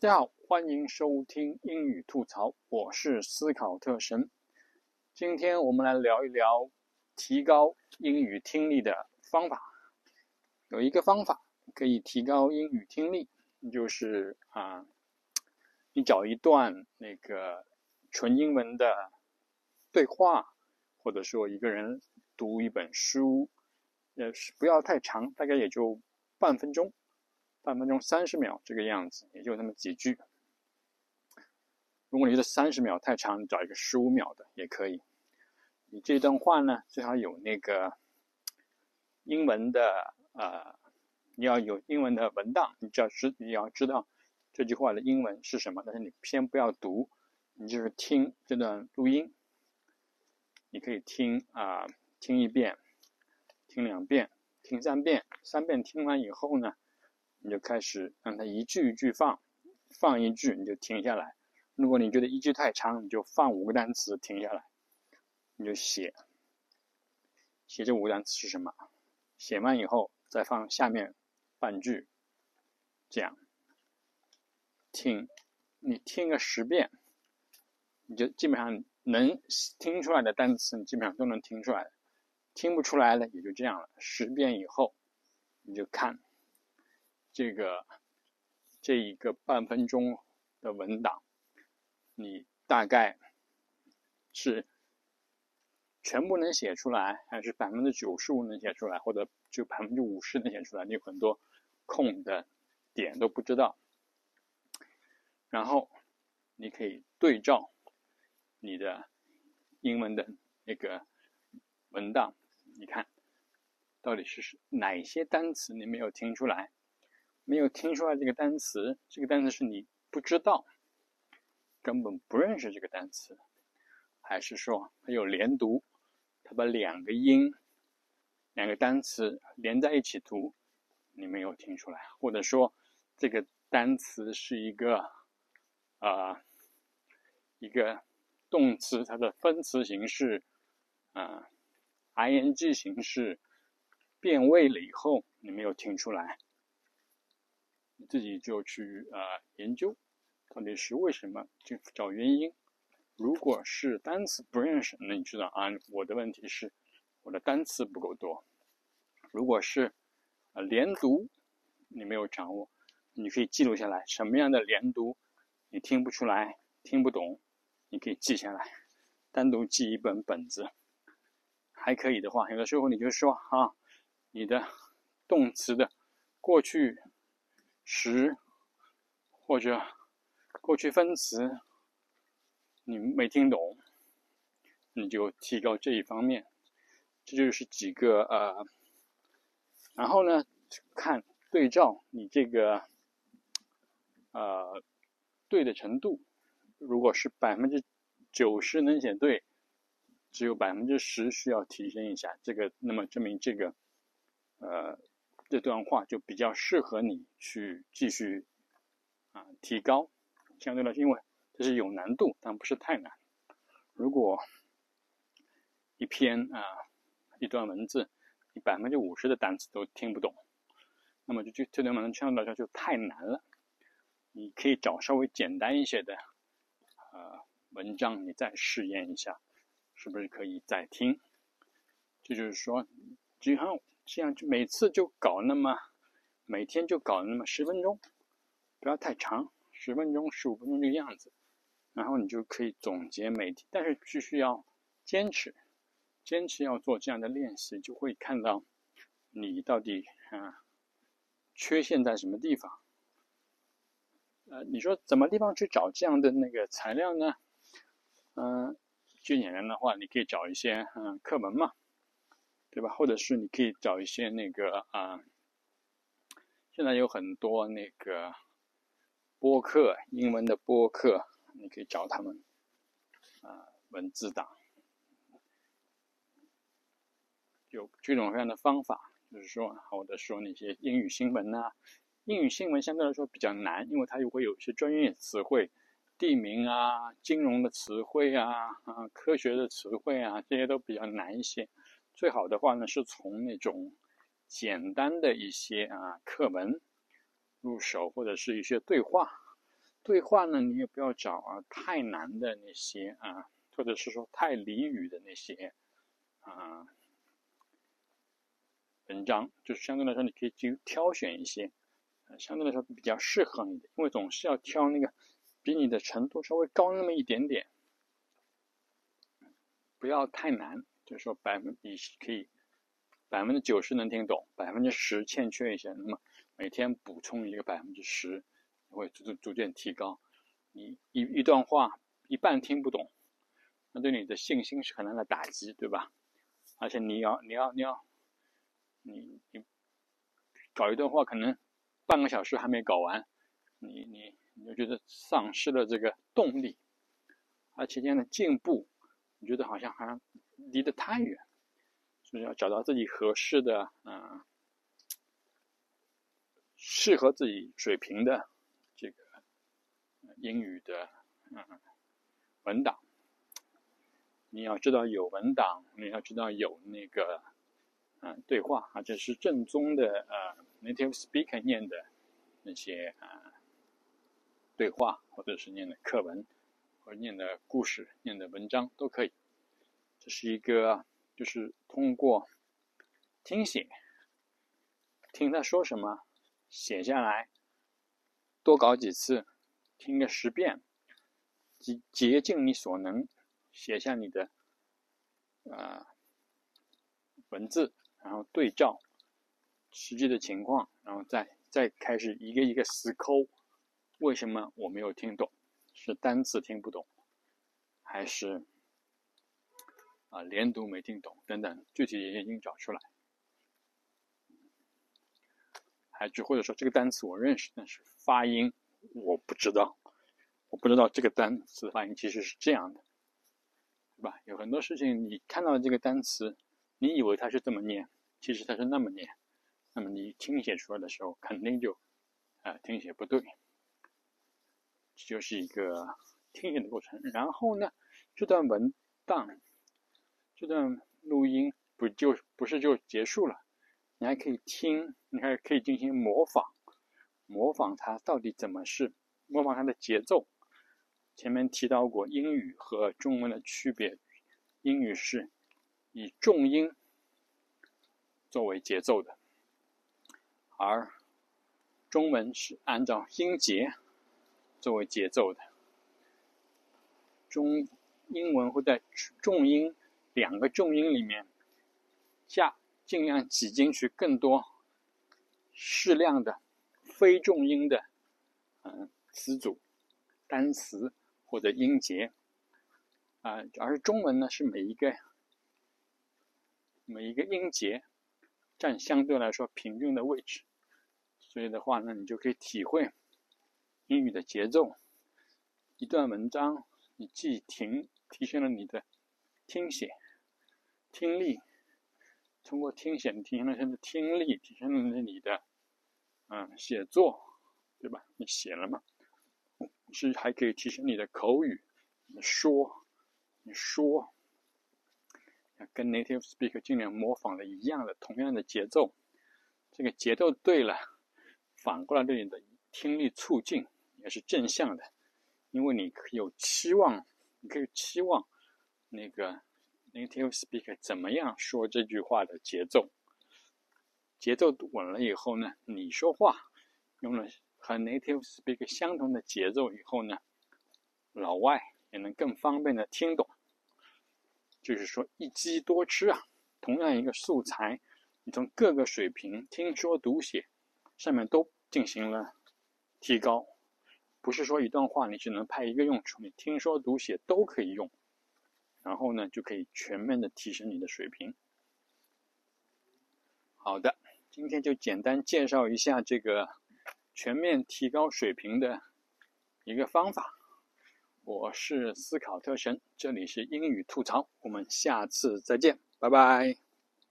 大家好，欢迎收听英语吐槽，我是思考特神。今天我们来聊一聊提高英语听力的方法。有一个方法可以提高英语听力，就是啊，你找一段那个纯英文的对话，或者说一个人读一本书，呃，不要太长，大概也就半分钟。半分钟三十秒这个样子，也就那么几句。如果你觉得三十秒太长，找一个十五秒的也可以。你这段话呢，最好有那个英文的呃，你要有英文的文档，你只要知你要知道这句话的英文是什么，但是你先不要读，你就是听这段录音。你可以听啊，听一遍，听两遍，听三遍，三遍听完以后呢。你就开始让它一句一句放，放一句你就停下来。如果你觉得一句太长，你就放五个单词停下来，你就写，写这五个单词是什么？写完以后再放下面半句，这样听，你听个十遍，你就基本上能听出来的单词，你基本上都能听出来。听不出来的也就这样了。十遍以后，你就看。这个这一个半分钟的文档，你大概是全部能写出来，还是百分之九十五能写出来，或者就百分之五十能写出来？你有很多空的点都不知道。然后你可以对照你的英文的那个文档，你看到底是哪些单词你没有听出来？没有听出来这个单词，这个单词是你不知道，根本不认识这个单词，还是说它有连读，它把两个音、两个单词连在一起读，你没有听出来，或者说这个单词是一个啊一个动词，它的分词形式啊 ing 形式变位了以后，你没有听出来。你自己就去啊研究，到底是为什么，就找原因。如果是单词不认识，那你知道啊，我的问题是我的单词不够多。如果是啊连读你没有掌握，你可以记录下来什么样的连读你听不出来、听不懂，你可以记下来，单独记一本本子。还可以的话，有的时候你就说啊，你的动词的过去。十或者过去分词，你没听懂，你就提高这一方面。这就是几个呃，然后呢，看对照你这个呃对的程度。如果是百分之九十能写对，只有百分之十需要提升一下。这个那么证明这个呃。这段话就比较适合你去继续啊提高，相对来说，因为这是有难度，但不是太难。如果一篇啊一段文字，你百分之五十的单词都听不懂，那么就就这段文字相对来说就太难了。你可以找稍微简单一些的呃文章，你再试验一下，是不是可以再听？这就是说，就像。这样就每次就搞那么，每天就搞那么十分钟，不要太长，十分钟、十五分钟这个样子，然后你就可以总结每天。但是必须要坚持，坚持要做这样的练习，就会看到你到底啊缺陷在什么地方。呃，你说怎么地方去找这样的那个材料呢？嗯，最简单的话，你可以找一些嗯课文嘛。对吧？或者是你可以找一些那个啊，现在有很多那个播客，英文的播客，你可以找他们啊，文字档，有各种各样的方法，就是说，或者说那些英语新闻呐，英语新闻相对来说比较难，因为它又会有一些专业词汇，地名啊、金融的词汇啊、啊科学的词汇啊，这些都比较难一些。最好的话呢，是从那种简单的一些啊课文入手，或者是一些对话，对话呢，你也不要找啊太难的那些啊，或者是说太俚语的那些啊文章，就是相对来说，你可以去挑选一些，相对来说比较适合你的，因为总是要挑那个比你的程度稍微高那么一点点，不要太难，就是说百分你可以百分之九十能听懂，百分之十欠缺一些，那么每天补充一个百分之十，会逐逐渐提高。你一一段话一半听不懂，那对你的信心是很大的打击，对吧？而且你要你要你要。你你搞一段话，可能半个小时还没搞完，你你你就觉得丧失了这个动力，而且这样的进步，你觉得好像好像离得太远，所以要找到自己合适的嗯，适合自己水平的这个英语的嗯文档。你要知道有文档，你要知道有那个。嗯，对话啊，这是正宗的呃，native speaker 念的那些啊对话，或者是念的课文，或念的故事、念的文章都可以。这是一个，就是通过听写，听他说什么，写下来，多搞几次，听个十遍，竭竭尽你所能，写下你的呃文字。然后对照实际的情况，然后再再开始一个一个死抠，为什么我没有听懂？是单词听不懂，还是啊连读没听懂？等等，具体原因找出来。还就或者说这个单词我认识，但是发音我不知道，我不知道这个单词发音其实是这样的，对吧？有很多事情你看到这个单词。你以为它是这么念，其实它是那么念，那么你听写出来的时候，肯定就啊听写不对，这就是一个听写的过程。然后呢，这段文档、这段录音不就不是就结束了？你还可以听，你还可以进行模仿，模仿它到底怎么是，模仿它的节奏。前面提到过英语和中文的区别，英语是。以重音作为节奏的，而中文是按照音节作为节奏的。中英文会在重音两个重音里面加尽量挤进去更多适量的非重音的嗯词组、单词或者音节啊，而中文呢是每一个。每一个音节占相对来说平均的位置，所以的话呢，你就可以体会英语的节奏。一段文章，你既停提升了你的听写听力，通过听写提升了你的听力，提升了你的嗯写作，对吧？你写了嘛，是还可以提升你的口语，你说，你说。跟 native speaker 尽量模仿的一样的，同样的节奏，这个节奏对了，反过来对你的听力促进也是正向的，因为你有期望，你可以期望那个 native speaker 怎么样说这句话的节奏，节奏稳了以后呢，你说话用了和 native speaker 相同的节奏以后呢，老外也能更方便的听懂。就是说一鸡多吃啊，同样一个素材，你从各个水平听说读写上面都进行了提高，不是说一段话你只能派一个用处，你听说读写都可以用，然后呢就可以全面的提升你的水平。好的，今天就简单介绍一下这个全面提高水平的一个方法。我是思考特神，这里是英语吐槽，我们下次再见，拜拜。